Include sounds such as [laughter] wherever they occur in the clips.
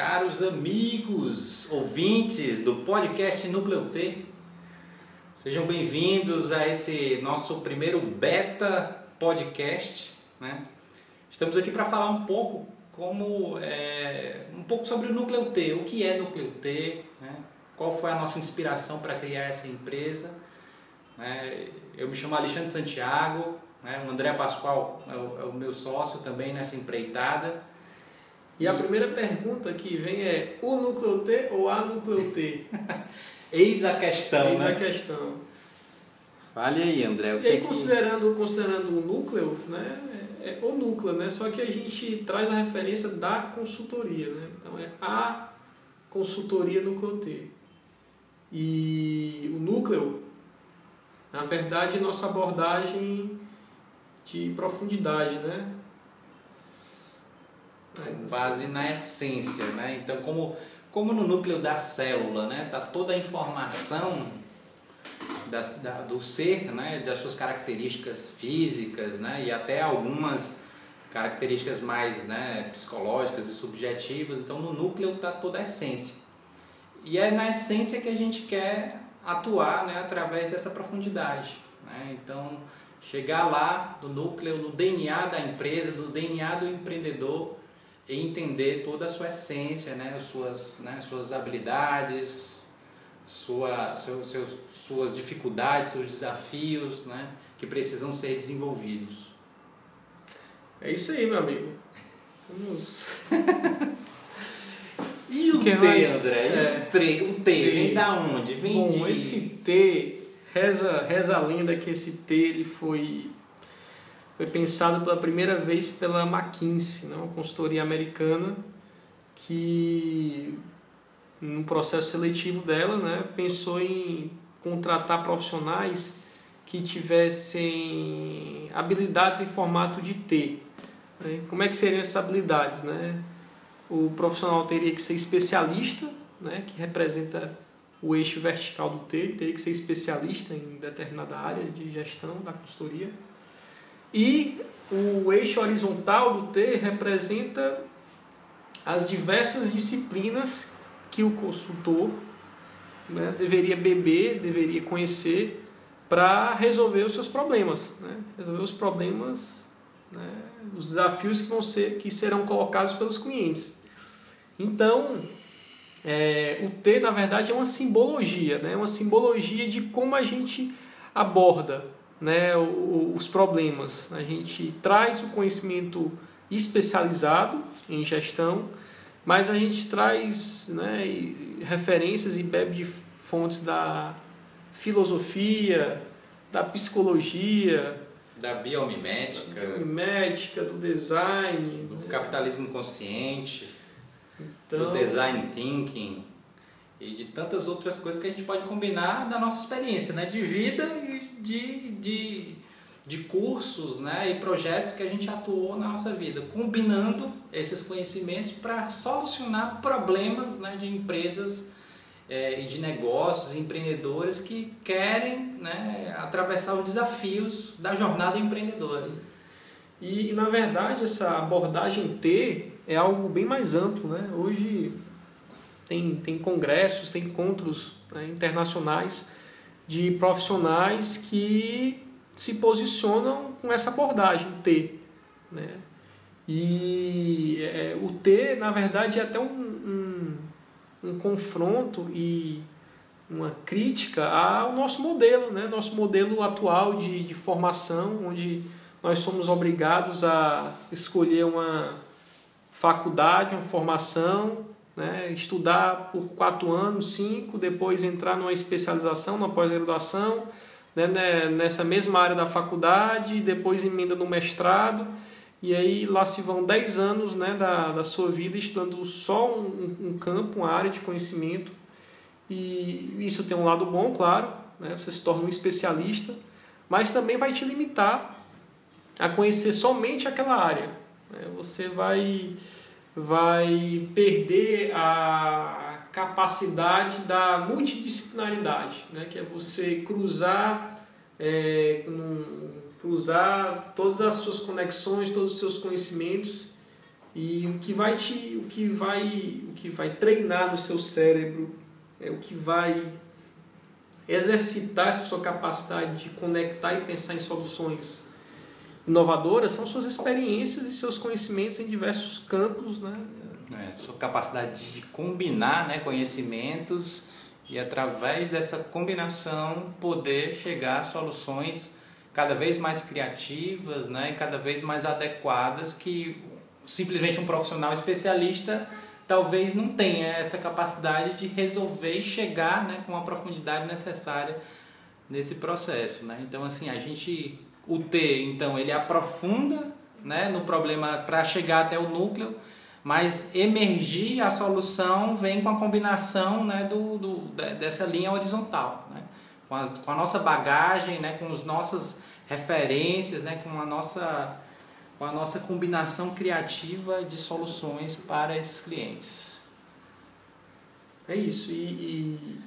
Caros amigos, ouvintes do podcast Núcleo T, sejam bem-vindos a esse nosso primeiro beta podcast. Né? Estamos aqui para falar um pouco como é, um pouco sobre o Núcleo T, o que é Núcleo T, né? qual foi a nossa inspiração para criar essa empresa. Né? Eu me chamo Alexandre Santiago, né? o André Pascoal é o, é o meu sócio também nessa empreitada. E a primeira pergunta que vem é o núcleo T ou a núcleo T? [laughs] Eis a questão, Eis né? a questão. Fale aí, André. O E aí, que que- considerando, considerando o núcleo, né, é, é o núcleo, né? Só que a gente traz a referência da consultoria, né? Então é a consultoria núcleo T. E o núcleo, na verdade, é nossa abordagem de profundidade, né? Com base na essência, né? Então, como, como no núcleo da célula, né? Tá toda a informação das, da, do ser, né? Das suas características físicas, né? E até algumas características mais né, psicológicas e subjetivas. Então, no núcleo tá toda a essência. E é na essência que a gente quer atuar, né? Através dessa profundidade, né? Então, chegar lá no núcleo, no DNA da empresa, no DNA do empreendedor e entender toda a sua essência, né, as suas, né, suas habilidades, sua, seu, seus, suas dificuldades, seus desafios, né, que precisam ser desenvolvidos. É isso aí, meu amigo. Vamos. [laughs] E o Que T, mais? André? É. o T, o T, T. vem da onde? Vem Bom, de... esse T, reza, reza a lenda que esse T ele foi, foi pensado pela primeira vez pela McKinsey, né, uma consultoria americana, que no processo seletivo dela né, pensou em contratar profissionais que tivessem habilidades em formato de T. né. Como é que seriam essas habilidades? Né? O profissional teria que ser especialista, né, que representa o eixo vertical do T, teria que ser especialista em determinada área de gestão da consultoria. E o eixo horizontal do T representa as diversas disciplinas que o consultor né, deveria beber, deveria conhecer para resolver os seus problemas, né? resolver os problemas, né, os desafios que vão ser que serão colocados pelos clientes. Então, é, o T, na verdade, é uma simbologia, né? uma simbologia de como a gente aborda né, os problemas. A gente traz o conhecimento especializado em gestão, mas a gente traz né, referências e bebe de fontes da filosofia, da psicologia, Da biomimética, da médica, do design. do né? capitalismo consciente, do Então, design thinking e de tantas outras coisas que a gente pode combinar da nossa experiência, né? De vida e de, de, de cursos, né? E projetos que a gente atuou na nossa vida, combinando esses conhecimentos para solucionar problemas, né? De empresas eh, e de negócios, empreendedores que querem, né? Atravessar os desafios da jornada empreendedora. E, na verdade essa abordagem T é algo bem mais amplo, né? Hoje tem, tem congressos, tem encontros né, internacionais de profissionais que se posicionam com essa abordagem T, né? E é, o T, na verdade, é até um, um, um confronto e uma crítica ao nosso modelo, né? Nosso modelo atual de, de formação, onde nós somos obrigados a escolher uma faculdade, uma formação, né? estudar por quatro anos, cinco, depois entrar numa especialização, numa pós-graduação, né? né, nessa mesma área da faculdade, depois emenda no mestrado, e aí lá se vão dez anos né, da, da sua vida estudando só um, um campo, uma área de conhecimento, e isso tem um lado bom, claro, né? você se torna um especialista, mas também vai te limitar a conhecer somente aquela área. né? Você vai, vai perder a capacidade da multidisciplinaridade, né? que é você cruzar, é, cruzar todas as suas conexões, todos os seus conhecimentos E o que vai te, o que vai, o que vai treinar no seu cérebro, é o que vai exercitar essa sua capacidade de conectar e pensar em soluções inovadoras são suas experiências e seus conhecimentos em diversos campos, né? É, sua capacidade de combinar né, conhecimentos e através dessa combinação poder chegar a soluções cada vez mais criativas né, e cada vez mais adequadas que simplesmente um profissional especialista talvez não tenha essa capacidade de resolver e chegar né, com a profundidade necessária nesse processo. Né? Então, assim, a gente, o T, então, ele aprofunda né, no problema para chegar até o núcleo, mas emergir a solução vem com a combinação né, do, do, dessa linha horizontal. Né? Com, a, com a nossa bagagem, né, com as nossas referências, né, com a nossa com a nossa combinação criativa de soluções para esses clientes. É isso. E, e,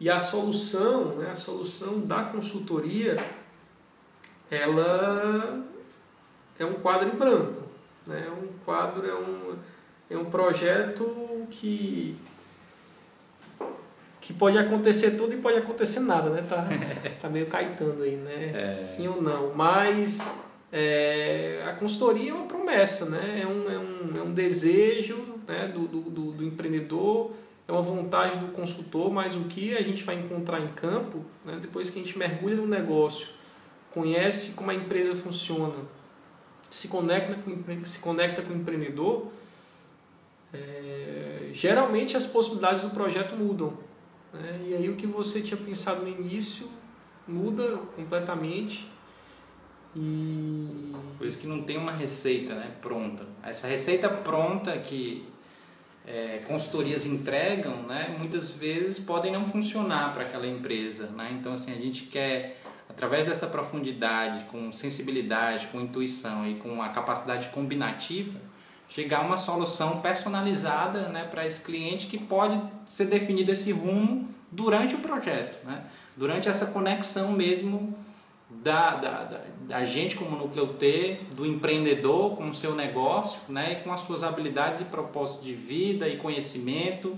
e a solução, né, a solução da consultoria, ela é um quadro em branco. Né? É um quadro, é um, é um projeto que que pode acontecer tudo e pode acontecer nada, né? Tá, [laughs] tá meio caetando aí, né? É. Sim ou não. Mas é, a consultoria é uma promessa, né? é, um, é, um, é um desejo né? do, do, do, empreendedor, é uma vontade do consultor, mas o que a gente vai encontrar em campo, né? depois que a gente mergulha no negócio, conhece como a empresa funciona, se conecta com, se conecta com o empreendedor, é, geralmente as possibilidades do projeto mudam. Né? E aí o que você tinha pensado no início muda completamente e... Por isso que não tem uma receita né, pronta. Essa receita pronta que é, consultorias entregam, né, muitas vezes podem não funcionar para aquela empresa. Né? Então, assim, a gente quer, através dessa profundidade, com sensibilidade, com intuição e com a capacidade combinativa, chegar a uma solução personalizada né, para esse cliente que pode ser definido esse rumo durante o projeto, né? durante essa conexão mesmo da, da, da, da, gente como núcleo T, do empreendedor com o seu negócio, né, e com as suas habilidades e propósitos de vida e conhecimento,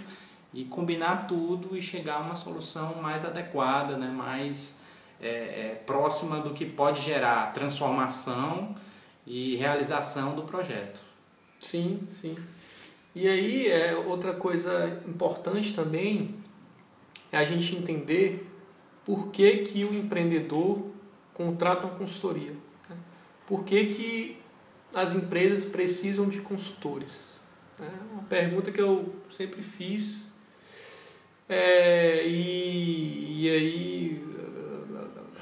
e combinar tudo e chegar a uma solução mais adequada, né, mais é, é, próxima do que pode gerar transformação e realização do projeto. Sim, sim. E aí, é, outra coisa importante também é a gente entender por que, que o empreendedor contrata uma consultoria. Né? Por que, que as empresas precisam de consultores? É uma pergunta que eu sempre fiz. É, e, e aí.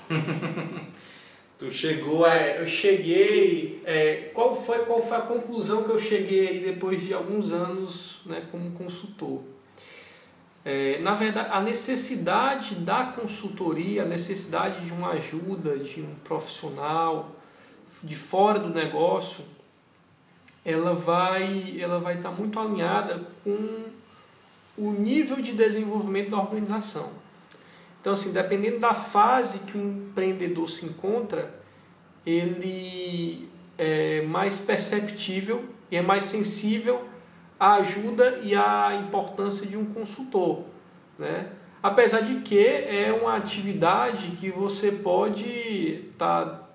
[laughs] tu chegou. É, eu cheguei. É, qual, foi, qual foi a conclusão que eu cheguei aí depois de alguns anos né, como consultor? É, na verdade, a necessidade da consultoria, a necessidade de uma ajuda de um profissional de fora do negócio, ela vai ela vai estar muito alinhada com o nível de desenvolvimento da organização. Então, assim, dependendo da fase que o empreendedor se encontra, ele é mais perceptível e é mais sensível a ajuda e a importância de um consultor. Né? Apesar de que é uma atividade que você pode estar tá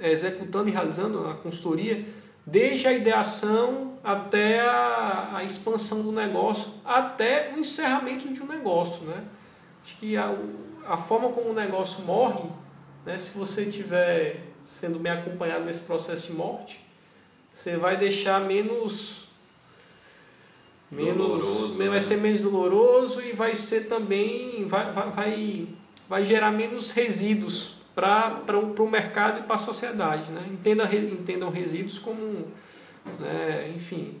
executando e realizando a consultoria desde a ideação até a, a, expansão do negócio, até o encerramento de um negócio. Né? Acho que a, a forma como o negócio morre, né, se você estiver sendo bem acompanhado nesse processo de morte, você vai deixar menos menos doloroso, vai né? ser menos doloroso e vai ser também vai, vai, vai, vai gerar menos resíduos para o mercado e para a sociedade né? Entenda, entendam resíduos como né, enfim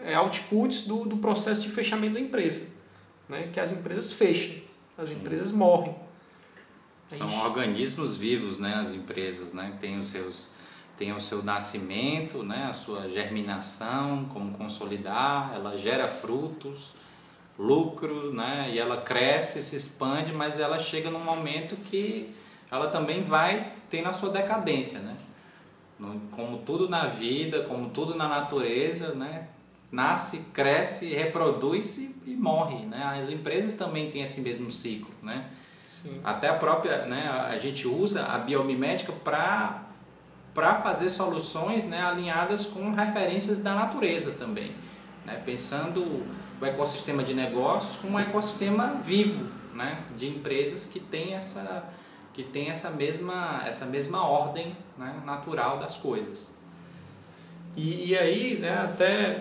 é outputs do, do processo de fechamento da empresa né? que as empresas fecham as empresas morrem são organismos vivos né as empresas né têm os seus tem o seu nascimento, né, a sua germinação, como consolidar, ela gera frutos, lucro, né, e ela cresce, se expande, mas ela chega num momento que ela também vai ter na sua decadência, né? Como tudo na vida, como tudo na natureza, né? Nasce, cresce, reproduz e, morre. Né? As empresas também têm esse mesmo ciclo. Né? Sim. Até a própria, né, a gente usa a biomimética para para fazer soluções né, alinhadas com referências da natureza também, né? pensando o ecossistema de negócios como um ecossistema vivo né, de empresas que tem essa que tem essa mesma essa mesma ordem né, natural das coisas. E, e aí, né, até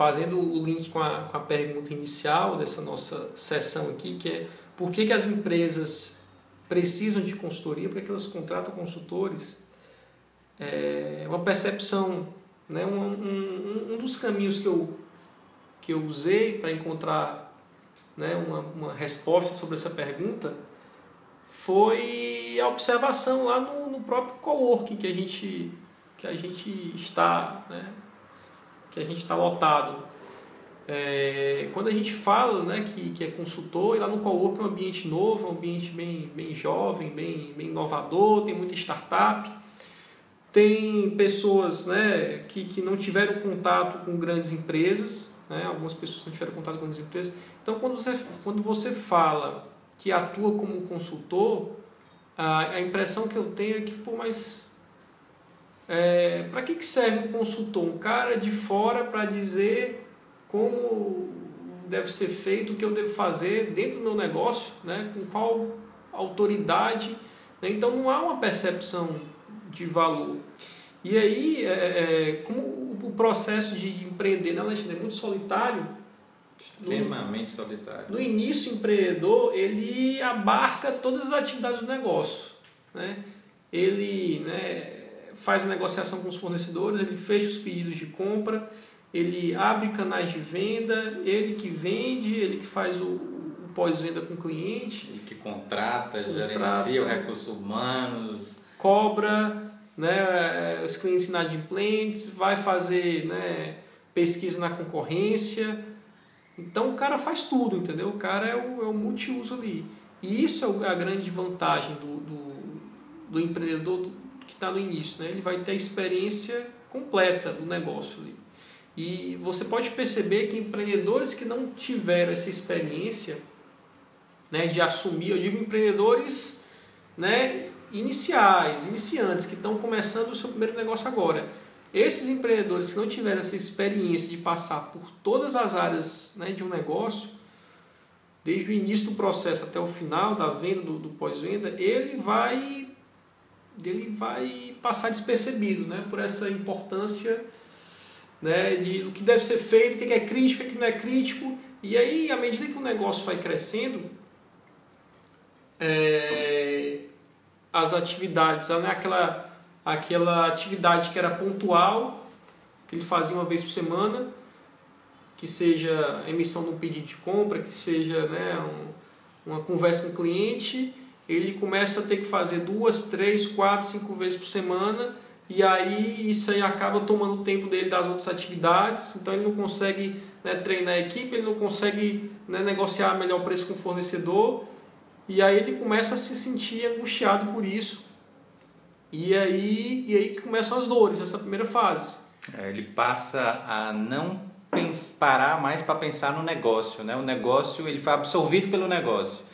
fazendo o link com a, com a pergunta inicial dessa nossa sessão aqui, que é por que, que as empresas precisam de consultoria, por que elas contratam consultores, é uma percepção, né, um, um, um dos caminhos que eu, que eu usei para encontrar né, uma, uma resposta sobre essa pergunta foi a observação lá no, no próprio coworking que a gente, que a gente está, né, que a gente está lotado. É, quando a gente fala né, que, que é consultor, e lá no Cowork é um ambiente novo, um ambiente bem, bem jovem, bem, bem inovador, tem muita startup, tem pessoas né, que, que não tiveram contato com grandes empresas, né, algumas pessoas não tiveram contato com grandes empresas. Então, quando você, quando você fala que atua como consultor, a, a impressão que eu tenho é que, pô, mas é, para que, que serve um consultor? Um cara de fora para dizer como deve ser feito, o que eu devo fazer dentro do meu negócio, né? com qual autoridade. Né? Então não há uma percepção de valor. E aí, é, é, como o processo de empreender na Alexandre é muito solitário, extremamente no, solitário. No início, o empreendedor ele abarca todas as atividades do negócio. Né? Ele né, faz a negociação com os fornecedores, ele fecha os pedidos de compra, ele abre canais de venda, ele que vende, ele que faz o, o pós-venda com o cliente. Ele que contrata, contrata gerencia os recursos humanos. Cobra né, os clientes inadimplentes, vai fazer né, pesquisa na concorrência. Então o cara faz tudo, entendeu? O cara é o, é o multiuso ali. E isso é a grande vantagem do, do, do empreendedor que está no início, né? ele vai ter a experiência completa do negócio ali. E você pode perceber que empreendedores que não tiveram essa experiência né, de assumir, eu digo empreendedores né, iniciais, iniciantes, que estão começando o seu primeiro negócio agora. Esses empreendedores que não tiveram essa experiência de passar por todas as áreas né, de um negócio, desde o início do processo até o final da venda, do, do pós-venda, ele vai ele vai passar despercebido né, por essa importância né, de o que deve ser feito, o que é crítico, o que não é crítico. E aí, à medida que o negócio vai crescendo, é, as atividades, né, aquela, aquela atividade que era pontual, que ele fazia uma vez por semana, que seja a emissão de um pedido de compra, que seja né, um, uma conversa com o cliente, ele começa a ter que fazer duas, três, quatro, cinco vezes por semana e aí isso aí acaba tomando o tempo dele das outras atividades, então ele não consegue né, treinar a equipe, ele não consegue né, negociar melhor preço com o fornecedor e aí ele começa a se sentir angustiado por isso e aí, e aí começam as dores, essa primeira fase. É, ele passa a não parar mais para pensar no negócio, né? O negócio ele foi absorvido pelo negócio.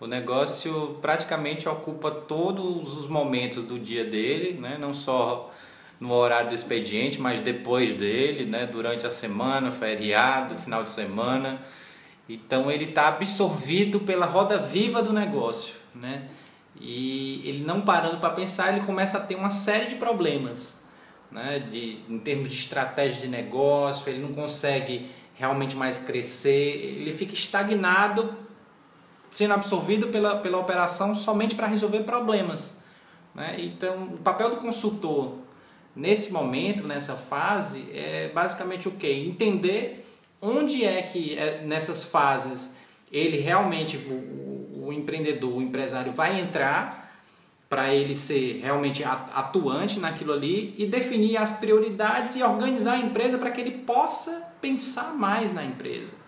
O negócio praticamente ocupa todos os momentos do dia dele, né? não só no horário do expediente, mas depois dele, né? durante a semana, feriado, final de semana. Então ele está absorvido pela roda viva do negócio. Né? E ele não parando para pensar, ele começa a ter uma série de problemas. Né? De, em termos de estratégia de negócio, ele não consegue realmente mais crescer, ele fica estagnado sendo absorvido pela, pela operação somente para resolver problemas. Né? Então, o papel do consultor nesse momento, nessa fase, é basicamente o que? Entender onde é que é, nessas fases ele realmente, o, o empreendedor, o empresário vai entrar para ele ser realmente atuante naquilo ali e definir as prioridades e organizar a empresa para que ele possa pensar mais na empresa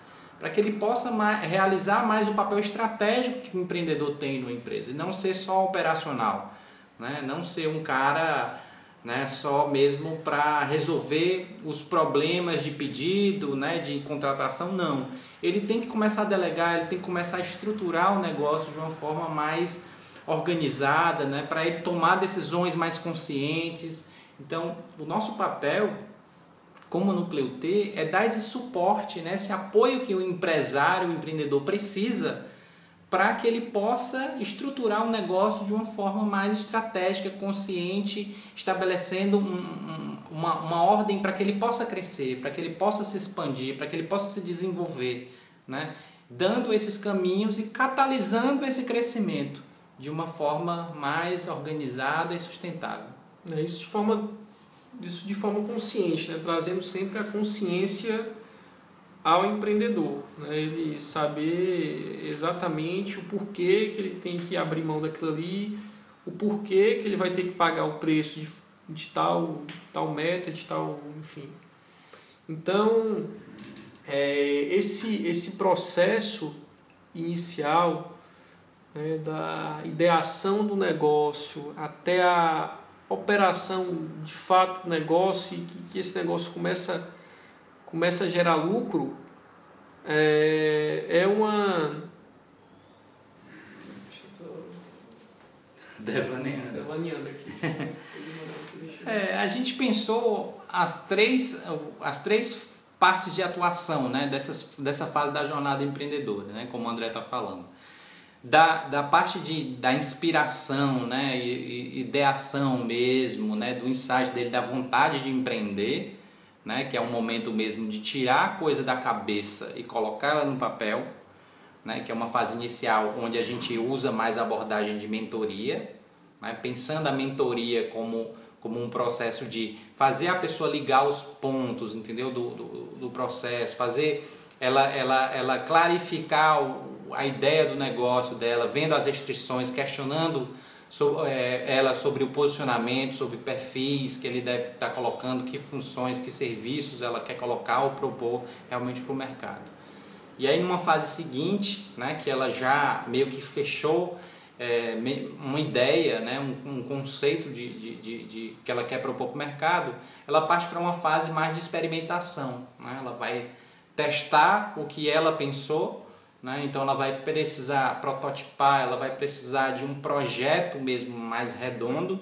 para que ele possa mais, realizar mais o papel estratégico que o empreendedor tem numa empresa e não ser só operacional, né? não ser um cara né, só mesmo para resolver os problemas de pedido, né, de contratação, não. Ele tem que começar a delegar, ele tem que começar a estruturar o negócio de uma forma mais organizada, né, para ele tomar decisões mais conscientes. Então, o nosso papel como Núcleo T é dar esse suporte, né, esse apoio que o empresário, o empreendedor precisa para que ele possa estruturar o um negócio de uma forma mais estratégica, consciente, estabelecendo um, um, uma, uma ordem para que ele possa crescer, para que ele possa se expandir, para que ele possa se desenvolver, né? dando esses caminhos e catalisando esse crescimento de uma forma mais organizada e sustentável. É isso de forma, isso de forma consciente, né? trazendo sempre a consciência ao empreendedor, né? ele saber exatamente o porquê que ele tem que abrir mão daquilo ali, o porquê que ele vai ter que pagar o preço de, de tal, tal meta, de tal, enfim. Então, é, esse, esse processo inicial né, da ideação do negócio até a operação de fato do negócio e que, que esse negócio começa começa a gerar lucro, é, é uma. Devaneando. Devaneando aqui. [laughs] é, a gente pensou as três, as três partes de atuação né, dessas, dessa fase da jornada empreendedora, né, como o André está falando. Da, da parte de, da inspiração, né, e, e, ideação mesmo, né, do insight dele, da vontade de empreender, né, que é um momento mesmo de tirar a coisa da cabeça e colocar ela no papel, né, que é uma fase inicial onde a gente usa mais a abordagem de mentoria, né, pensando a mentoria como, como um processo de fazer a pessoa ligar os pontos, entendeu, do, do, do processo, fazer ela, ela, ela clarificar o, a ideia do negócio dela, vendo as restrições, questionando so, é, ela sobre o posicionamento, sobre perfis que ele deve estar colocando, que funções, que serviços ela quer colocar ou propor realmente para o mercado. E aí numa fase seguinte, né, que ela já meio que fechou é, uma ideia, né, um, um conceito de, de, de, de, que ela quer propor para o mercado, ela parte para uma fase mais de experimentação. Né? Ela vai testar o que ela pensou né? Então ela vai precisar prototipar, ela vai precisar de um projeto mesmo mais redondo.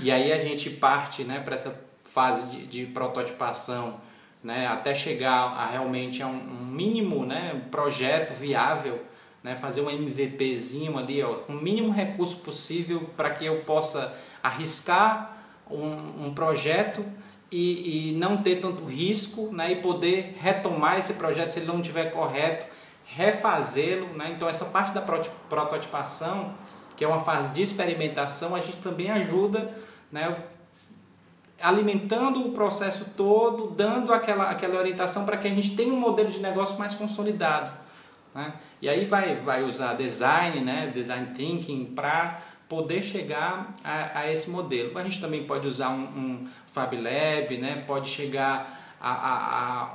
E aí a gente parte né, para essa fase de, de prototipação né, até chegar a realmente a um, um mínimo né, projeto viável, né, fazer um MVPzinho ali, ó, com o mínimo recurso possível para que eu possa arriscar um, um projeto e, e, não ter tanto risco né, e poder retomar esse projeto se ele não estiver correto refazê-lo. Né? Então, essa parte da prototipação, que é uma fase de experimentação, a gente também ajuda né, alimentando o processo todo, dando aquela, aquela orientação para que a gente tenha um modelo de negócio mais consolidado. Né? E aí vai, vai usar design, né, design thinking para poder chegar a, a, esse modelo. A gente também pode usar um, um Fab Lab, né, pode chegar a, a, a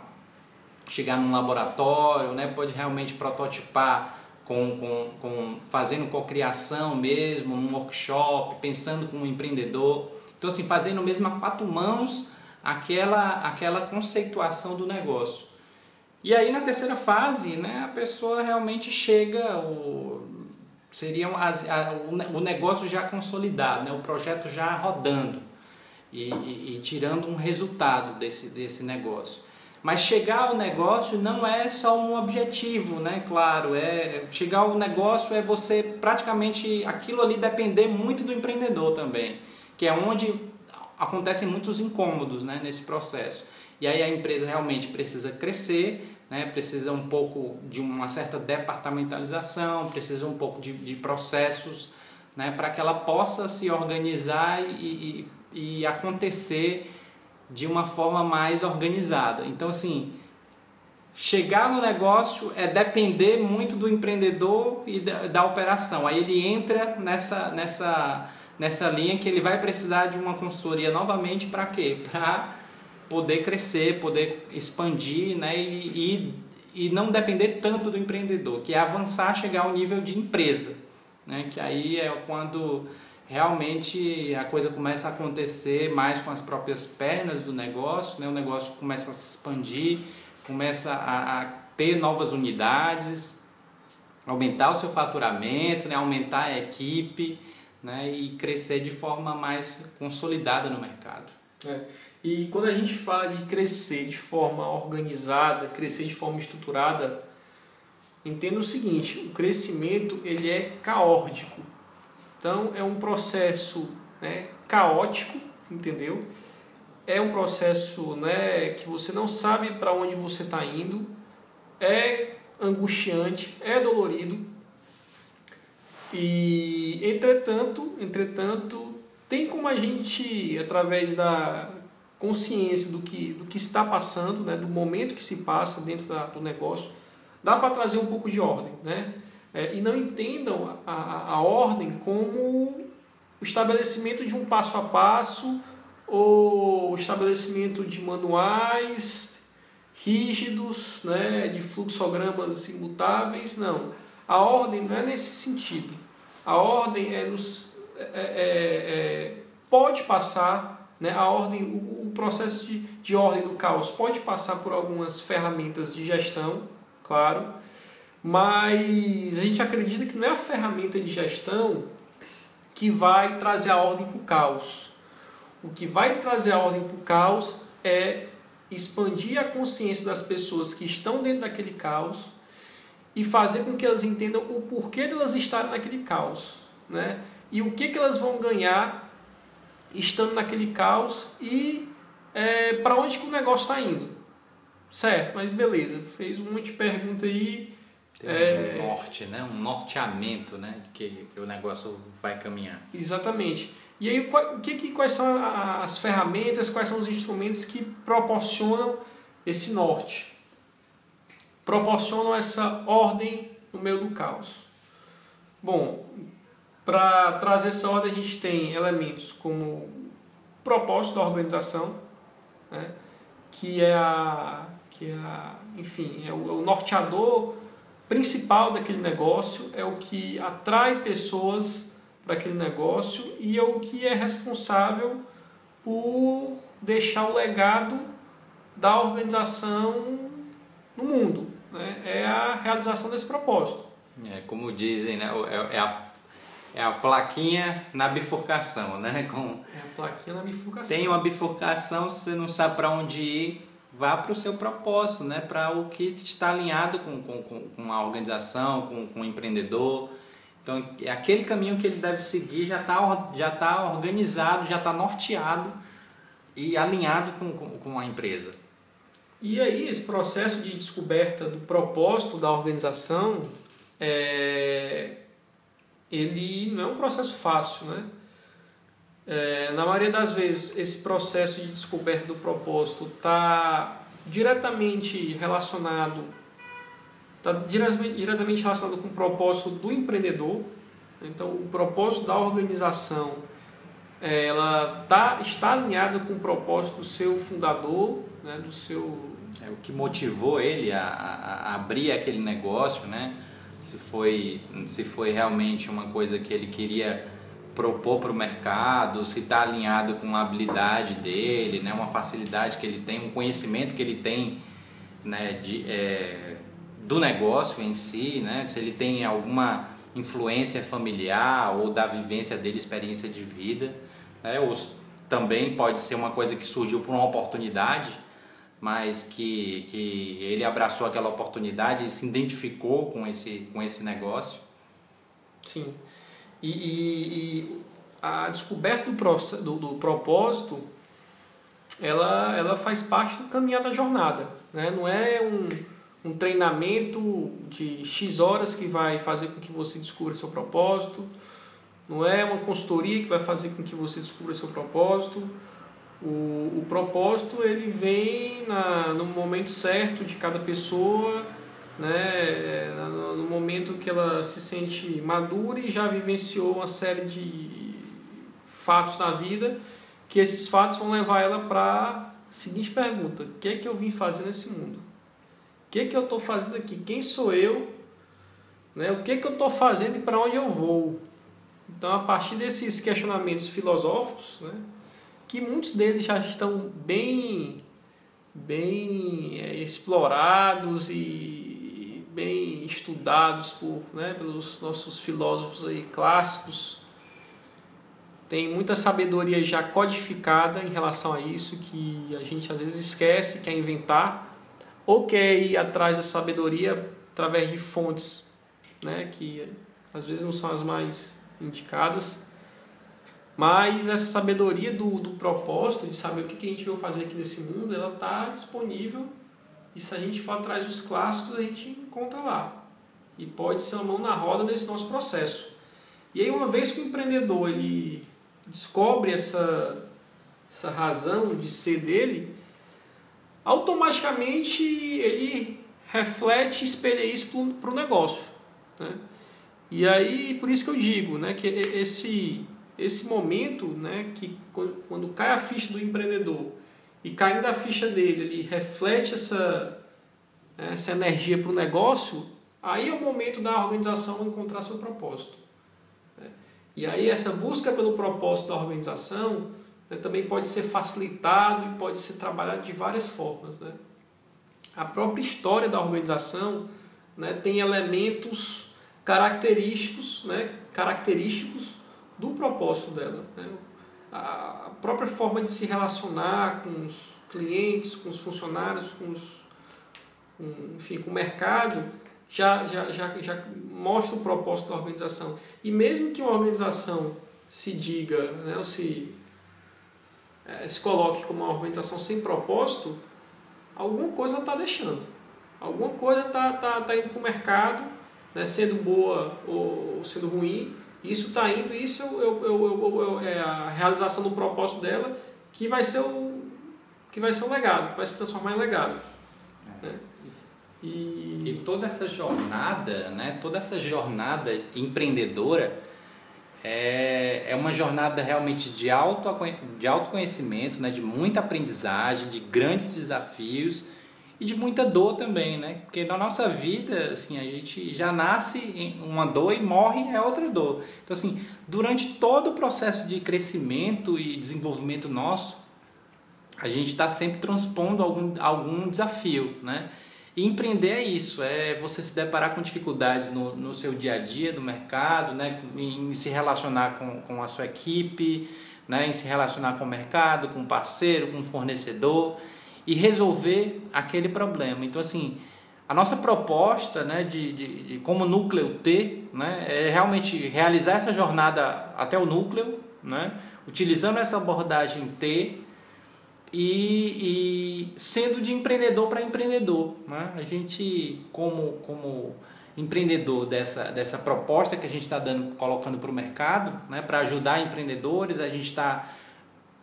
chegar num laboratório, né? pode realmente prototipar com, com, com fazendo cocriação mesmo, num workshop, pensando como um empreendedor. Então, assim, fazendo mesmo a quatro mãos aquela, aquela conceituação do negócio. E aí, na terceira fase, né, a pessoa realmente chega, o, seria as, a, o negócio já consolidado, né, o projeto já rodando e, e, e tirando um resultado desse, desse negócio. Mas chegar ao negócio não é só um objetivo, né? Claro, é chegar ao negócio é você praticamente aquilo ali depender muito do empreendedor também, que é onde acontecem muitos incômodos, né, nesse processo. E aí a empresa realmente precisa crescer, né, precisa um pouco de uma certa departamentalização, precisa um pouco de, de processos, né, para que ela possa se organizar e, e, e acontecer de uma forma mais organizada. Então, assim, chegar no negócio é depender muito do empreendedor e da, da, operação. Aí ele entra nessa, nessa, nessa linha que ele vai precisar de uma consultoria novamente para quê? Para poder crescer, poder expandir né? E, e, e, não depender tanto do empreendedor, que é avançar, chegar ao nível de empresa. Né? Que aí é quando realmente a coisa começa a acontecer mais com as próprias pernas do negócio, né? o negócio começa a se expandir, começa a, a ter novas unidades, aumentar o seu faturamento, né? aumentar a equipe né? e crescer de forma mais consolidada no mercado. É. E quando a gente fala de crescer de forma organizada, crescer de forma estruturada, entenda o seguinte: o crescimento ele é caótico. Então é um processo né, caótico, entendeu? É um processo né, que você não sabe para onde você está indo, é angustiante, é dolorido. E entretanto, entretanto, tem como a gente, através da consciência do que, do que está passando, né, do momento que se passa dentro da, do negócio, dá para trazer um pouco de ordem. Né? É, e não entendam a, a, a ordem como o estabelecimento de um passo a passo ou o estabelecimento de manuais rígidos, né, de fluxogramas imutáveis, não. A ordem não é nesse sentido. A ordem é nos, é, é, é, pode passar, né, a ordem, o, o processo de, de ordem do caos pode passar por algumas ferramentas de gestão, claro, mas a gente acredita que não é a ferramenta de gestão que vai trazer a ordem para o caos. O que vai trazer a ordem para o caos é expandir a consciência das pessoas que estão dentro daquele caos e fazer com que elas entendam o porquê de elas estarem naquele caos, né? E o que, que elas vão ganhar estando naquele caos e é, para onde que o negócio está indo. Certo, mas beleza, fez um monte de pergunta aí. É... um norte, né? um norteamento né? que, que o negócio vai caminhar. Exatamente. E aí, o que, que, quais são as ferramentas, quais são os instrumentos que proporcionam esse norte? Proporcionam essa ordem no meio do caos. Bom, para trazer essa ordem, a gente tem elementos como propósito da organização, né? que é a, que é a, enfim, é o, é o norteador principal daquele negócio, é o que atrai pessoas para aquele negócio e é o que é responsável por deixar o legado da organização no mundo. Né? É a realização desse propósito. É, como dizem, né? é, é, a, é a plaquinha na bifurcação. Né? [laughs] Com, é a plaquinha na bifurcação. Tem uma bifurcação, você não sabe para onde ir, vá para o seu propósito, né? para o que está alinhado com, com, com a organização, com, com o empreendedor então, é aquele caminho que ele deve seguir já está já tá organizado, já está norteado e alinhado com, com, com, a empresa. E aí, esse processo de descoberta do propósito da organização, é, ele não é um processo fácil, né? É, na maioria das vezes, esse processo de descoberta do propósito está diretamente relacionado está diretamente relacionado com o propósito do empreendedor. Então, o propósito da organização ela tá, está alinhada com o propósito do seu fundador, né, do seu... É o que motivou ele a, a, abrir aquele negócio, né? Se foi, se foi realmente uma coisa que ele queria propor para o mercado, se está alinhado com a habilidade dele, né? uma facilidade que ele tem, um conhecimento que ele tem né? de, é, do negócio em si, né? se ele tem alguma influência familiar ou da vivência dele, experiência de vida, né? ou também pode ser uma coisa que surgiu por uma oportunidade, mas que, que ele abraçou aquela oportunidade e se identificou com esse, com esse negócio. Sim. E, e, e a descoberta do, do, do, propósito, ela, ela faz parte do caminhar da jornada. Né? Não é um um treinamento de X horas que vai fazer com que você descubra seu propósito, não é uma consultoria que vai fazer com que você descubra seu propósito. O, o propósito ele vem na, no momento certo de cada pessoa, né, no, no momento que ela se sente madura e já vivenciou uma série de fatos na vida, que esses fatos vão levar ela para a seguinte pergunta: o que é que eu vim fazer nesse mundo? que, que eu estou fazendo aqui? Quem sou eu? Né? O que, que eu estou fazendo e para onde eu vou? Então, a partir desses questionamentos filosóficos, né, que muitos deles já estão bem, bem é, explorados e bem estudados por, né, pelos nossos filósofos aí clássicos, tem muita sabedoria já codificada em relação a isso que a gente às vezes esquece, quer inventar ou quer ir atrás da sabedoria através de fontes, né, que às vezes não são as mais indicadas. Mas essa sabedoria do, do propósito, de saber o que, que a gente veio fazer aqui nesse mundo, ela está disponível. E se a gente for atrás dos clássicos, a gente encontra lá. E pode ser uma mão na roda desse nosso processo. E aí, uma vez que o empreendedor ele descobre essa, essa razão de ser dele, automaticamente ele reflete e espelha isso para o negócio. Né? E aí, por isso que eu digo né, que esse, esse momento né, que quando cai a ficha do empreendedor e caindo a ficha dele, ele reflete essa, essa energia para o negócio, aí é o momento da organização encontrar seu propósito. Né? E aí essa busca pelo propósito da organização né, também pode ser facilitado e pode ser trabalhado de várias formas. Né? A própria história da organização né, tem elementos característicos, né, característicos do propósito dela. Né? A própria forma de se relacionar com os clientes, com os funcionários, com, os, enfim, com o mercado, já, já, já, já mostra o propósito da organização. E mesmo que uma organização se diga, né, ou se, é, se coloque como uma organização sem propósito, alguma coisa está deixando. Alguma coisa está tá, tá indo para o mercado, né, sendo boa ou sendo ruim, isso está indo, isso é, é, é, é, a realização do propósito dela que vai ser o que vai ser um legado, que vai se transformar em legado. E... e toda essa jornada, né, toda essa jornada empreendedora é, é uma jornada realmente de, auto, de autoconhecimento, né, de muita aprendizagem, de grandes desafios e de muita dor também, né? Porque na nossa vida, assim, a gente já nasce em uma dor e morre é outra dor. Então, assim, durante todo o processo de crescimento e desenvolvimento nosso, a gente está sempre transpondo algum, algum desafio, né? E empreender é isso, é você se deparar com dificuldades no, no seu dia a dia do mercado, né? em, em se relacionar com, com a sua equipe, né? em se relacionar com o mercado, com o parceiro, com o fornecedor e resolver aquele problema. Então, assim, a nossa proposta né, de, de, de, como núcleo T né, é realmente realizar essa jornada até o núcleo, né, utilizando essa abordagem T e, e sendo de empreendedor para empreendedor. Né? A gente, como, como empreendedor dessa, dessa proposta que a gente está dando, colocando para o mercado, né, para ajudar empreendedores, a gente está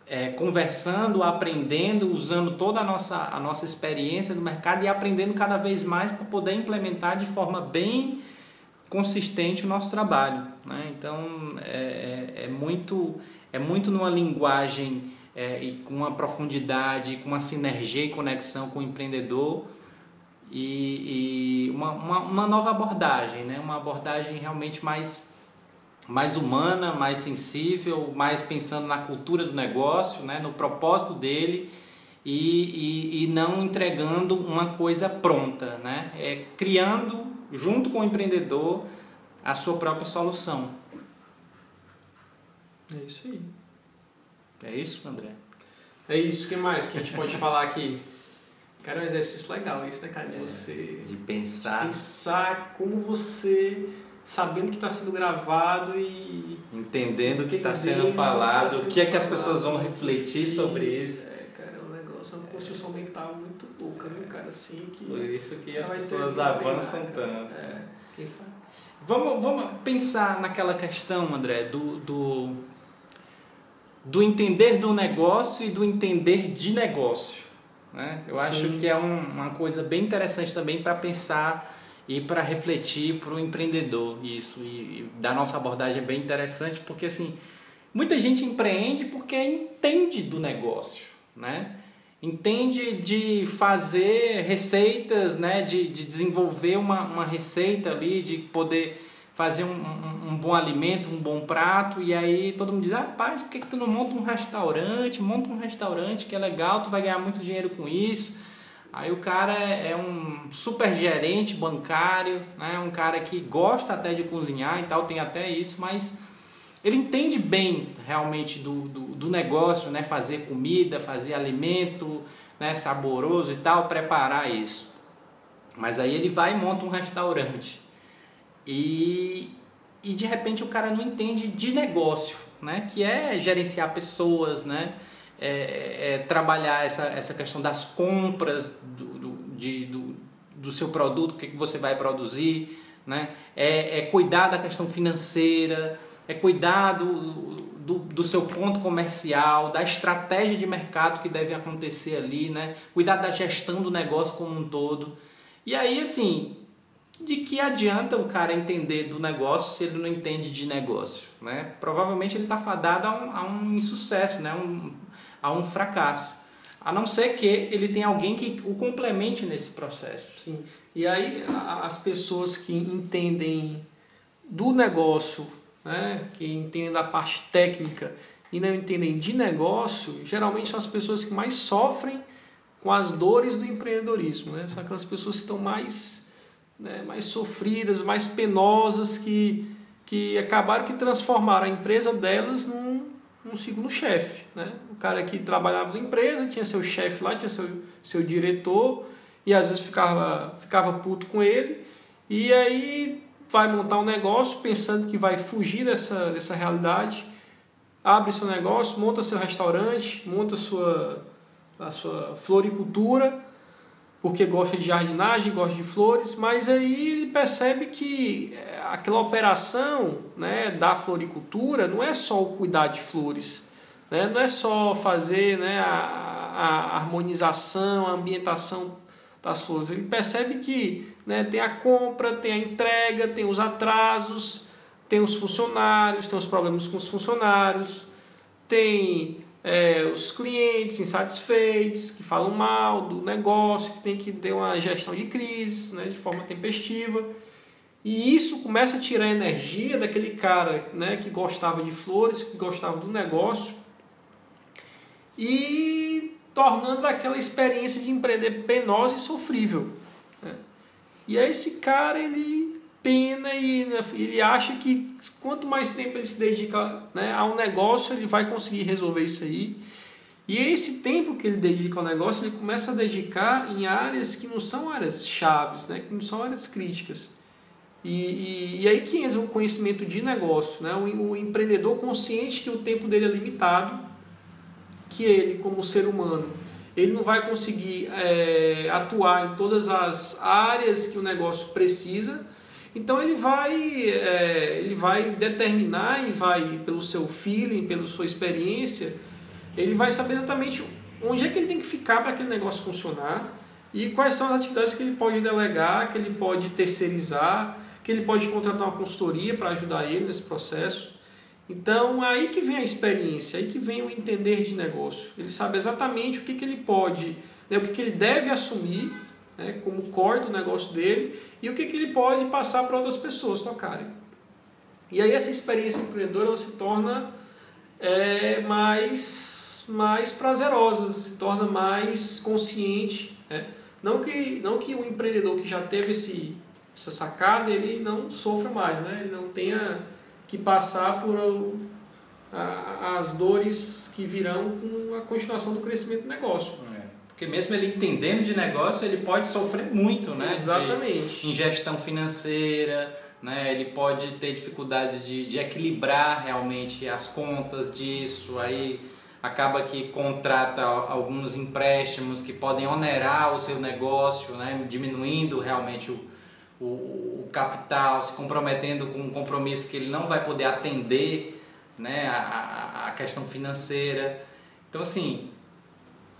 é, conversando, aprendendo, usando toda a nossa, a nossa experiência no mercado e aprendendo cada vez mais para poder implementar de forma bem consistente o nosso trabalho. Né? Então é, é, é, muito, é muito numa linguagem é, e com uma profundidade, com uma sinergia e conexão com o empreendedor e, e uma, uma, uma nova abordagem, né? uma abordagem realmente mais mais humana, mais sensível, mais pensando na cultura do negócio, né, no propósito dele e, e, e não entregando uma coisa pronta, né? É criando junto com o empreendedor a sua própria solução. É isso aí. É isso, André? É isso. O que mais que a gente pode falar aqui? Cara, é um exercício legal isso, né, cara? De é, você... De pensar... Pensar como você sabendo que está sendo gravado e entendendo o que está sendo falado, o que é que as pessoas vão refletir sobre isso. É, cara, é um negócio, é uma construção mental muito louca, né, cara, assim que Por isso que as pessoas avançam tanto. É. Vamos, vamos pensar naquela questão, André, do, do, do entender do negócio e do entender de negócio. Né? Eu Sim. acho que é um, uma coisa bem interessante também para pensar e para refletir para o empreendedor isso e, e da nossa abordagem é bem interessante porque assim muita gente empreende porque entende do negócio né entende de fazer receitas né de, de desenvolver uma, uma receita ali de poder fazer um, um, um, bom alimento, um bom prato, e aí todo mundo diz, rapaz, por que, que tu não monta um restaurante? Monta um restaurante que é legal, tu vai ganhar muito dinheiro com isso. Aí o cara é, é um super gerente bancário, né? um cara que gosta até de cozinhar e tal, tem até isso, mas ele entende bem realmente do, do, do negócio, né? fazer comida, fazer alimento né? saboroso e tal, preparar isso. Mas aí ele vai e monta um restaurante. E, e de repente o cara não entende de negócio, né? que é gerenciar pessoas, né? é, é, trabalhar essa, essa questão das compras do, do, de, do, do seu produto, o que, que você vai produzir, né? é, é cuidar da questão financeira, é cuidar do, do, do, seu ponto comercial, da estratégia de mercado que deve acontecer ali, né? cuidar da gestão do negócio como um todo. E aí, assim, de que adianta o cara entender do negócio se ele não entende de negócio? Né? Provavelmente ele está fadado a um, a um insucesso, né? um, a um fracasso. A não ser que ele tenha alguém que o complemente nesse processo. Sim. E aí as pessoas que entendem do negócio, né, que entendem da parte técnica e não entendem de negócio, geralmente são as pessoas que mais sofrem com as dores do empreendedorismo. Né? São aquelas pessoas que estão mais, né, mais sofridas, mais penosas, que, que acabaram que transformaram a empresa delas num, um segundo chefe. Né? O cara que trabalhava na empresa, tinha seu chefe lá, tinha seu, seu diretor, e às vezes ficava, ficava puto com ele, e aí vai montar um negócio pensando que vai fugir dessa, dessa realidade, abre seu negócio, monta seu restaurante, monta sua, a sua floricultura, porque gosta de jardinagem, gosta de flores, mas aí ele percebe que eh, aquela operação né, da floricultura não é só o cuidar de flores, né, não é só fazer né, a, a harmonização, a ambientação das flores. Ele percebe que né, tem a compra, tem a entrega, tem os atrasos, tem os funcionários, tem os problemas com os funcionários, tem é, os clientes insatisfeitos, que falam mal do negócio, que tem que ter uma gestão de crise né, de forma tempestiva. E isso começa a tirar energia daquele cara né, que gostava de flores, que gostava do negócio, e tornando aquela experiência de empreender penosa e sofrível. Né? E aí esse cara ele pena e né, ele acha que quanto mais tempo ele se dedica né, ao negócio, ele vai conseguir resolver isso aí. E esse tempo que ele dedica ao negócio, ele começa a dedicar em áreas que não são áreas chaves, né, que não são áreas críticas. E, e, e aí que entra o conhecimento de negócio, né, o, o empreendedor consciente que o tempo dele é limitado, que ele, como ser humano, ele não vai conseguir é, atuar em todas as áreas que o negócio precisa, então ele vai, é, ele vai determinar e vai, pelo seu feeling, pela sua experiência, ele vai saber exatamente onde é que ele tem que ficar para aquele negócio funcionar e quais são as atividades que ele pode delegar, que ele pode terceirizar, que ele pode contratar uma consultoria para ajudar ele nesse processo. Então, aí que vem a experiência, aí que vem o entender de negócio. Ele sabe exatamente o que, que ele pode, né, o que, que ele deve assumir né, como core do negócio dele e o que, que ele pode passar para outras pessoas tocarem. E aí essa experiência empreendedora ela se torna é, mais, mais prazerosa, se torna mais consciente. Né? Não, que, não que o empreendedor que já teve esse, essa sacada ele não sofra mais, né? ele não tenha que passar por as dores que virão com a continuação do crescimento do negócio. É. Porque mesmo ele entendendo de negócio, ele pode sofrer muito, né? Exatamente. De, em gestão financeira, né? Ele pode ter dificuldade de, de equilibrar realmente as contas disso, aí acaba que contrata alguns empréstimos que podem onerar o seu negócio, né? Diminuindo realmente o, o, o capital, se comprometendo com um compromisso que ele não vai poder atender, né? a, a, a questão financeira. Então, assim,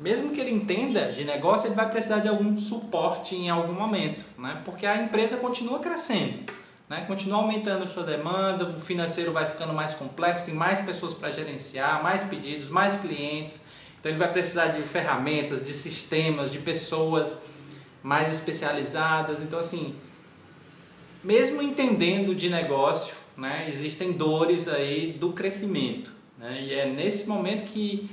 mesmo que ele entenda de negócio, ele vai precisar de algum suporte em algum momento, né? porque a empresa continua crescendo, né? continua aumentando sua demanda, o financeiro vai ficando mais complexo, tem mais pessoas para gerenciar, mais pedidos, mais clientes, então ele vai precisar de ferramentas, de sistemas, de pessoas mais especializadas. Então, assim, mesmo entendendo de negócio, né, existem dores aí do crescimento. Né, e é nesse momento que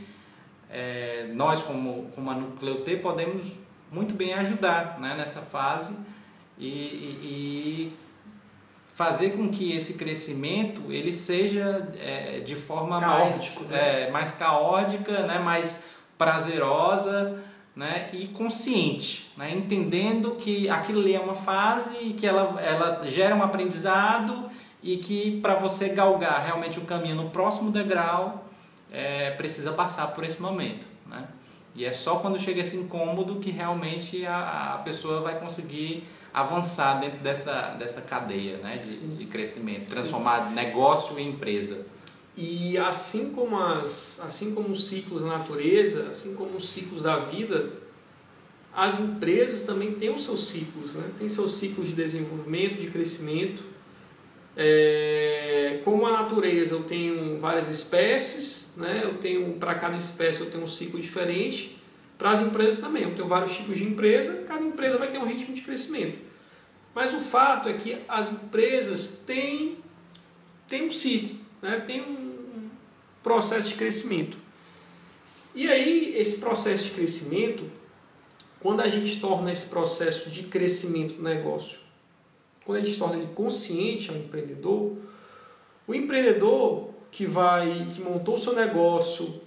é, nós, como, como a Nucleot, podemos muito bem ajudar né, nessa fase e, e, e, fazer com que esse crescimento ele seja é, de forma mais, né? é, mais caótica, né, mais prazerosa né, e consciente, né, entendendo que aquilo ali é uma fase e que ela, ela gera um aprendizado e que para você galgar realmente o caminho no próximo degrau é, precisa passar por esse momento. Né? E é só quando chega esse incômodo que realmente a, a pessoa vai conseguir avançar dentro dessa, dessa cadeia né, de, de crescimento, transformar Sim. negócio em empresa. E assim como, as, assim como os ciclos da natureza, assim como os ciclos da vida, as empresas também têm os seus ciclos, né? tem seus ciclos de desenvolvimento, de crescimento. É, como a natureza eu tenho várias espécies, né? eu tenho para cada espécie eu tenho um ciclo diferente. Para as empresas também, eu tenho vários tipos de empresa, cada empresa vai ter um ritmo de crescimento. Mas o fato é que as empresas têm, têm um ciclo, né? tem um processo de crescimento. E aí, esse processo de crescimento, quando a gente torna esse processo de crescimento do negócio, quando a gente torna ele consciente ao empreendedor, o empreendedor que vai, que montou o seu negócio,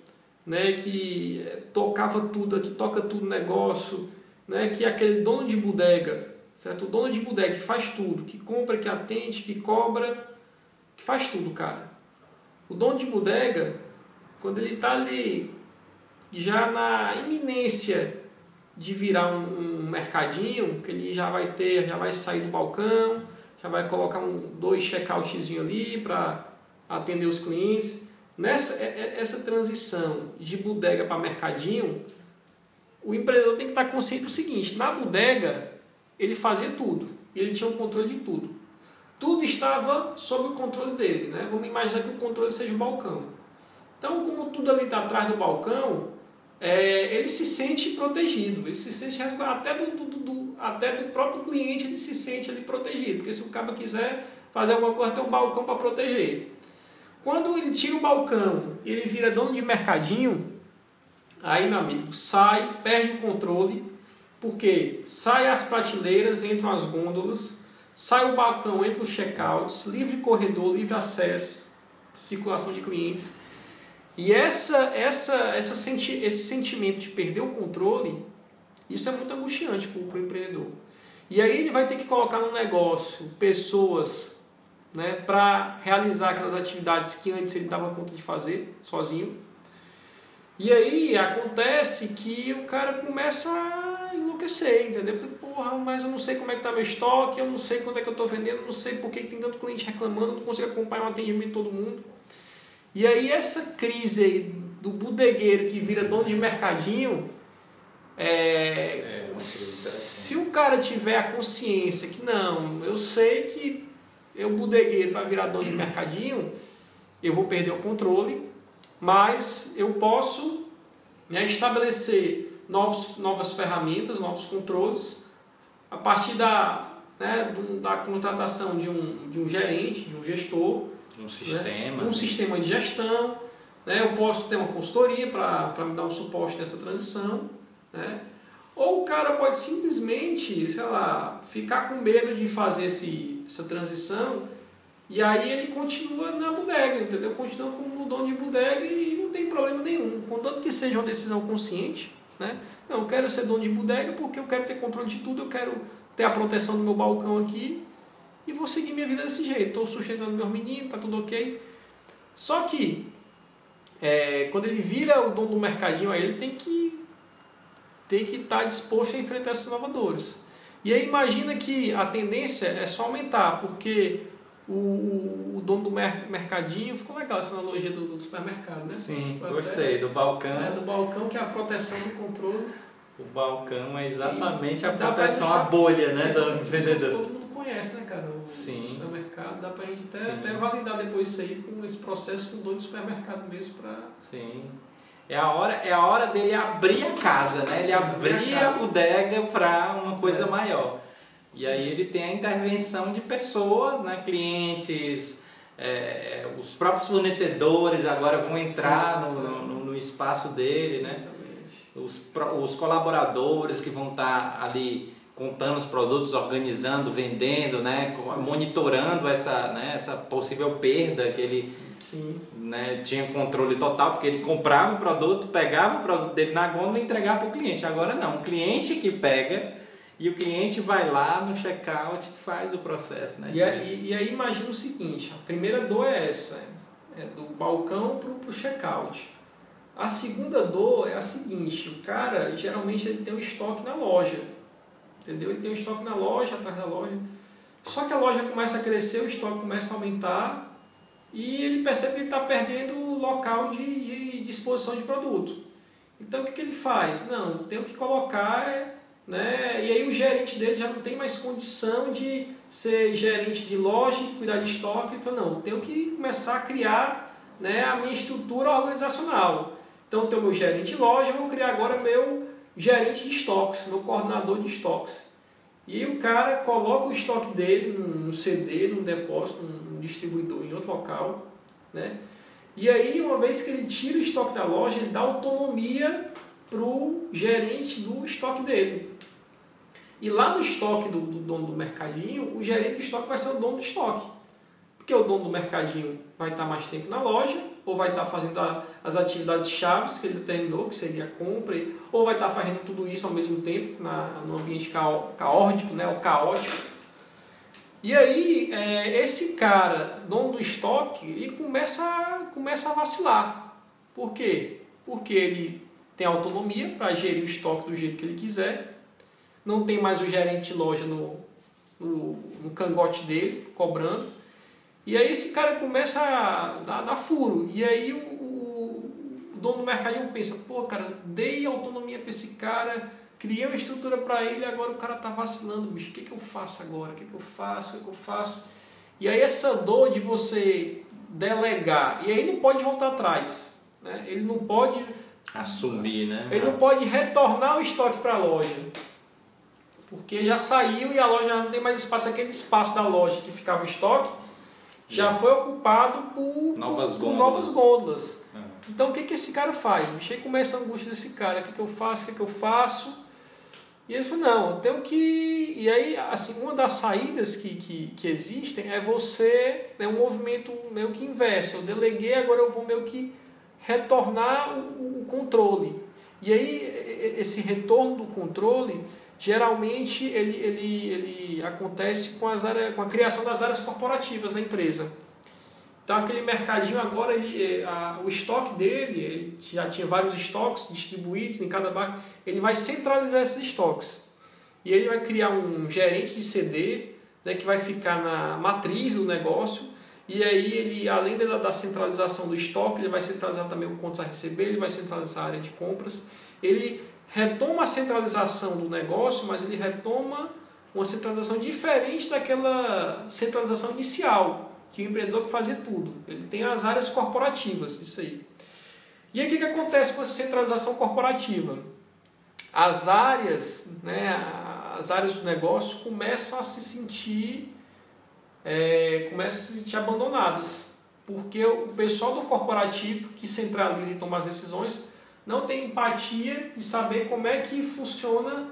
né, que tocava tudo, que toca tudo negócio, né, que é aquele dono de bodega, certo? O dono de bodega que faz tudo, que compra, que atende, que cobra, que faz tudo, cara. O dono de bodega, quando ele está ali já na iminência de virar um, um, mercadinho, que ele já vai ter, já vai sair do balcão, já vai colocar um, dois check-outzinhos ali para atender os clientes Nessa é, é, essa transição de bodega para mercadinho, o empreendedor tem que estar consciente do seguinte: na bodega ele fazia tudo, ele tinha o controle de tudo. Tudo estava sob o controle dele. Né? Vamos imaginar que o controle seja o balcão. Então, como tudo ali está atrás do balcão, é, ele se sente protegido, ele se sente até do, do, do, até do próprio cliente ele se sente ali protegido, porque se o cara quiser fazer alguma coisa, tem um balcão para proteger. Quando ele tira o balcão e ele vira dono de mercadinho, aí, meu amigo, sai, perde o controle, porque sai as prateleiras, entram as gôndolas, sai o balcão, entra os checkouts, livre corredor, livre acesso, circulação de clientes. E essa, essa, essa senti esse sentimento de perder o controle, isso é muito angustiante para o empreendedor. E aí ele vai ter que colocar no negócio pessoas né, para realizar aquelas atividades que antes ele dava conta de fazer sozinho. E aí acontece que o cara começa a enlouquecer, entendeu? Eu falei, porra, mas eu não sei como é que tá meu estoque, eu não sei quanto é que eu estou vendendo, não sei por que tem tanto cliente reclamando, não consigo acompanhar o atendimento de todo mundo. E aí essa crise aí do bodegueiro que vira dono de mercadinho, é, é se o cara tiver a consciência que não, eu sei que eu bodegueiro para virar dono de mercadinho, eu vou perder o controle, mas eu posso né, estabelecer novos, novas ferramentas, novos controles, a partir da, né, da contratação de um, de um gerente, de um gestor, um sistema, né, um sistema de gestão. Né, eu posso ter uma consultoria para me dar um suporte nessa transição. Né, ou o cara pode simplesmente, sei lá, ficar com medo de fazer esse, essa transição e aí ele continua na bodega, entendeu? Continua como dono de bodega e não tem problema nenhum. Contanto que seja uma decisão consciente, né? Não, eu quero ser dono de bodega porque eu quero ter controle de tudo, eu quero ter a proteção do meu balcão aqui e vou seguir minha vida desse jeito. Estou sustentando meus meninos, tá tudo ok. Só que é, quando ele vira o dono do mercadinho, aí ele tem que tem que estar disposto a enfrentar esses inovadores. E aí imagina que a tendência é só aumentar, porque o, o, dono do mer mercadinho, ficou legal essa analogia do, do supermercado, né? Sim, gostei, do balcão. É, do balcão que é a proteção do controle. O balcão é exatamente e, a proteção à bolha, né, do empreendedor. Conhece, né, cara? O Sim. supermercado, dá pra gente até, até validar depois isso aí com esse processo com o dono do supermercado mesmo para Sim. É a hora, é a hora dele abrir a casa, né? Ele abrir a, a bodega para uma coisa é. maior. E aí ele tem a intervenção de pessoas, né, clientes, é, os próprios fornecedores agora vão entrar no, no, no espaço dele, né? Os, os colaboradores que vão estar tá ali contando os produtos, organizando, vendendo, né, monitorando essa, né, essa possível perda que ele né, tinha controle total, porque ele comprava o produto, pegava o produto dele na gôndola e entregava para o cliente. Agora não, o cliente que pega e o cliente vai lá no checkout e faz o processo. Né, e, aí, e aí imagina o seguinte, a primeira dor é essa, é do balcão para o checkout. A segunda dor é a seguinte, o cara geralmente ele tem um estoque na loja entendeu? Ele tem um estoque na loja, atrás da loja. Só que a loja começa a crescer, o estoque começa a aumentar e ele percebe que ele está perdendo o local de, de disposição de produto. Então o que, que ele faz? Não, tenho que colocar, né? E aí o gerente dele já não tem mais condição de ser gerente de loja cuidar de estoque. Ele fala, não, tenho que começar a criar né, a minha estrutura organizacional. Então, tenho meu gerente de loja, vou criar agora meu gerente de estoques, meu coordenador de estoques. E o cara coloca o estoque dele num CD, num depósito, num distribuidor, em outro local, né? E aí, uma vez que ele tira o estoque da loja, ele dá autonomia para o gerente do estoque dele. E lá no estoque do, do, dono do mercadinho, o gerente do estoque vai ser o dono do estoque. Porque o dono do mercadinho vai estar mais tempo na loja, ou vai estar fazendo a, as atividades chaves que ele determinou, que seria a compra, ou vai estar fazendo tudo isso ao mesmo tempo, na, no ambiente caótico, né, o caótico. E aí, é, esse cara, dono do estoque, ele começa, começa a vacilar. Por quê? Porque ele tem autonomia para gerir o estoque do jeito que ele quiser, não tem mais o gerente de loja no, no, no cangote dele, cobrando, e aí esse cara começa a dar, dar furo. E aí o, o, o, dono do mercadinho pensa, pô, cara, dei autonomia para esse cara, criei uma estrutura para ele, agora o cara tá vacilando, bicho, o que, que eu faço agora? O que, que eu faço? O que, que eu faço? E aí essa dor de você delegar, e aí não pode voltar atrás. Né? Ele não pode assumir, né? Ele não pode retornar o estoque para a loja. Porque já saiu e a loja não tem mais espaço, aquele espaço da loja que ficava o estoque, já foi ocupado por novas por, gôndolas. novas gôndolas. É. Então o que, que esse cara faz? Mexer com essa angústia desse cara, o que, que eu faço, o que, que eu faço? E ele falou, não, eu tenho que. E aí, assim, uma das saídas que, que, que existem é você, é um movimento meio que inverso. Eu deleguei, agora eu vou meio que retornar o, o controle. E aí, esse retorno do controle geralmente ele, ele, ele acontece com, as áreas, com a criação das áreas corporativas da empresa. Então aquele mercadinho agora, ele, a, o estoque dele, ele já tinha vários estoques distribuídos em cada bar, ele vai centralizar esses estoques. E ele vai criar um gerente de CD né, que vai ficar na matriz do negócio e aí ele, além da, da centralização do estoque, ele vai centralizar também o contas a receber, ele vai centralizar a área de compras. Ele retoma a centralização do negócio, mas ele retoma uma centralização diferente daquela centralização inicial, que o empreendedor que fazia tudo. Ele tem as áreas corporativas, isso aí. E aí o que, que acontece com essa centralização corporativa? As áreas, né, as áreas do negócio começam a se sentir é, começam a se sentir abandonadas. Porque o pessoal do corporativo que centraliza e toma as decisões não tem empatia de saber como é que funciona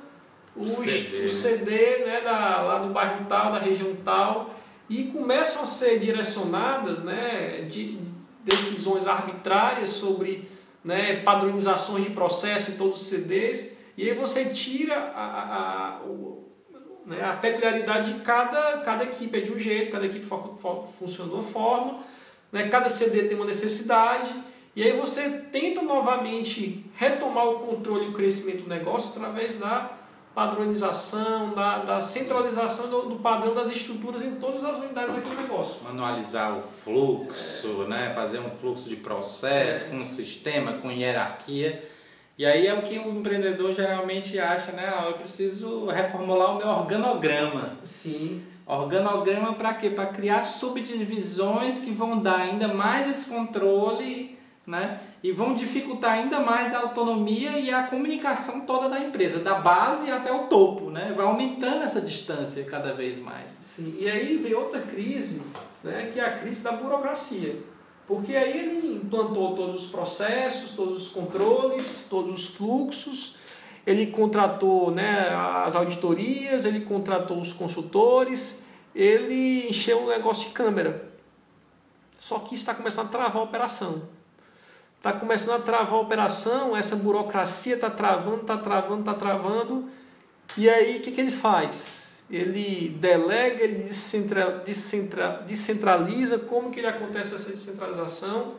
o, CD, o CD né, da, lá do bairro tal, da região tal, e começam a ser direcionadas né, de decisões arbitrárias sobre né, padronizações de processo em todos os CDs, e aí você tira a, a, a, o, né, a peculiaridade de cada, cada equipe, é de um jeito, cada equipe funciona de uma forma, né, cada CD tem uma necessidade, e aí você tenta novamente retomar o controle e o crescimento do negócio através da padronização, da, da centralização do, do, padrão das estruturas em todas as unidades daquele negócio. Manualizar o fluxo, é. né? fazer um fluxo de processo, é. com um sistema, com hierarquia. E aí é o que o empreendedor geralmente acha, né? Ah, eu preciso reformular o meu organograma. Sim. Organograma para quê? Para criar subdivisões que vão dar ainda mais esse controle né? E vão dificultar ainda mais a autonomia e a comunicação toda da empresa, da base até o topo, né? Vai aumentando essa distância cada vez mais. Sim, e aí vem outra crise, né, que é a crise da burocracia. Porque aí ele implantou todos os processos, todos os controles, todos os fluxos, ele contratou né, as auditorias, ele contratou os consultores, ele encheu o negócio de câmera. Só que está começando a travar a operação. Está começando a travar a operação, essa burocracia está travando, está travando, está travando. E aí o que, que ele faz? Ele delega, ele descentra, descentra, descentraliza, como que ele acontece essa descentralização?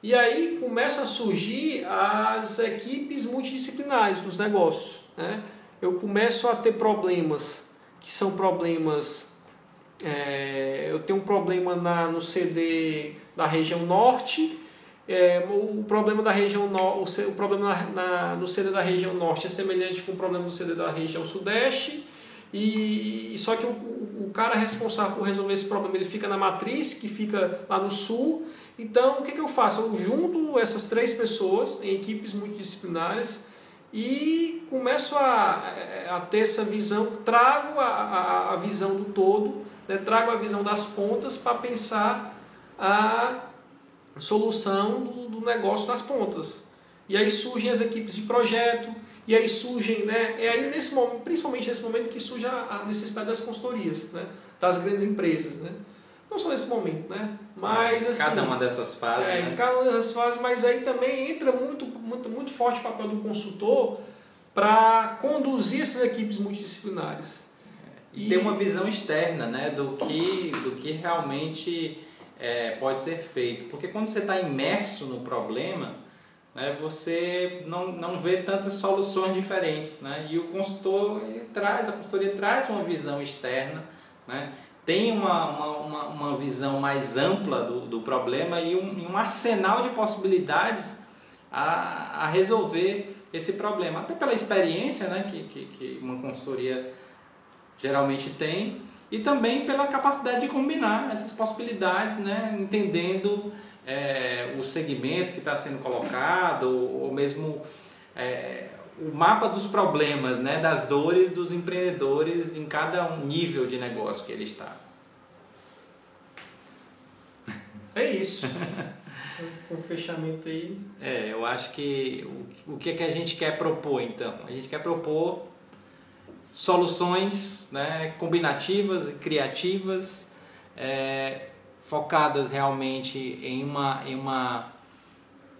E aí começa a surgir as equipes multidisciplinares dos negócios. Né? Eu começo a ter problemas que são problemas. É, eu tenho um problema na, no CD da região norte, é, o problema da região no, o, problema na, na, no CD da região norte é semelhante com o problema no CD da região sudeste. E, só que o, o, o cara responsável por resolver esse problema ele fica na matriz, que fica lá no sul, então, o que, que eu faço? Eu junto essas três pessoas em equipes multidisciplinares e começo a, a ter essa visão, trago a, a, a visão do todo, né? trago a visão das pontas para pensar a solução do, do, negócio das pontas. E aí surgem as equipes de projeto, e aí surgem, né? É aí nesse momento, principalmente nesse momento que surge a, necessidade das consultorias, né? das grandes empresas, né? Não só nesse momento, né? Mas assim. Cada uma dessas fases. É, né? cada uma dessas fases, mas aí também entra muito, muito, muito forte o papel do consultor para conduzir essas equipes multidisciplinares. E, e ter uma visão externa, né? Do que, do que realmente é, pode ser feito. Porque quando você está imerso no problema, né, você não, não vê tantas soluções diferentes. Né? E o consultor traz, a consultoria traz uma visão externa, né? tem uma, uma, uma, visão mais ampla do, do problema e um, um arsenal de possibilidades a, a resolver esse problema. Até pela experiência né, que, que, que uma consultoria geralmente tem e também pela capacidade de combinar essas possibilidades, né, entendendo é, o segmento que está sendo colocado ou mesmo é, o mapa dos problemas, né, das dores dos empreendedores em cada um nível de negócio que ele está. É isso. O [laughs] fechamento aí. É, eu acho que o, o que, é que a gente quer propor então? A gente quer propor soluções né, combinativas e criativas, é, focadas realmente em uma, em uma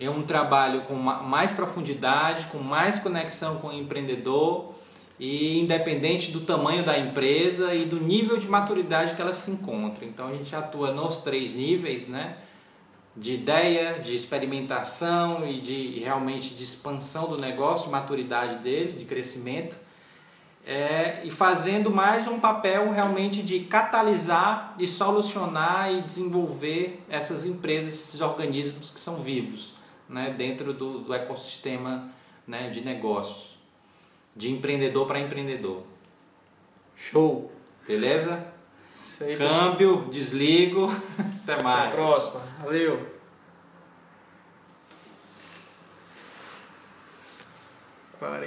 é um trabalho com mais profundidade, com mais conexão com o empreendedor e independente do tamanho da empresa e do nível de maturidade que ela se encontra. Então a gente atua nos três níveis, né? De ideia, de experimentação e de realmente de expansão do negócio, de maturidade dele, de crescimento. É, e fazendo mais um papel realmente de catalisar, de solucionar e desenvolver essas empresas, esses organismos que são vivos né, dentro do, do ecossistema né, de negócios, de empreendedor para empreendedor. Show! Beleza? Isso aí, Câmbio, pessoal. desligo. [laughs] Até mais. Até a próxima. Valeu! 40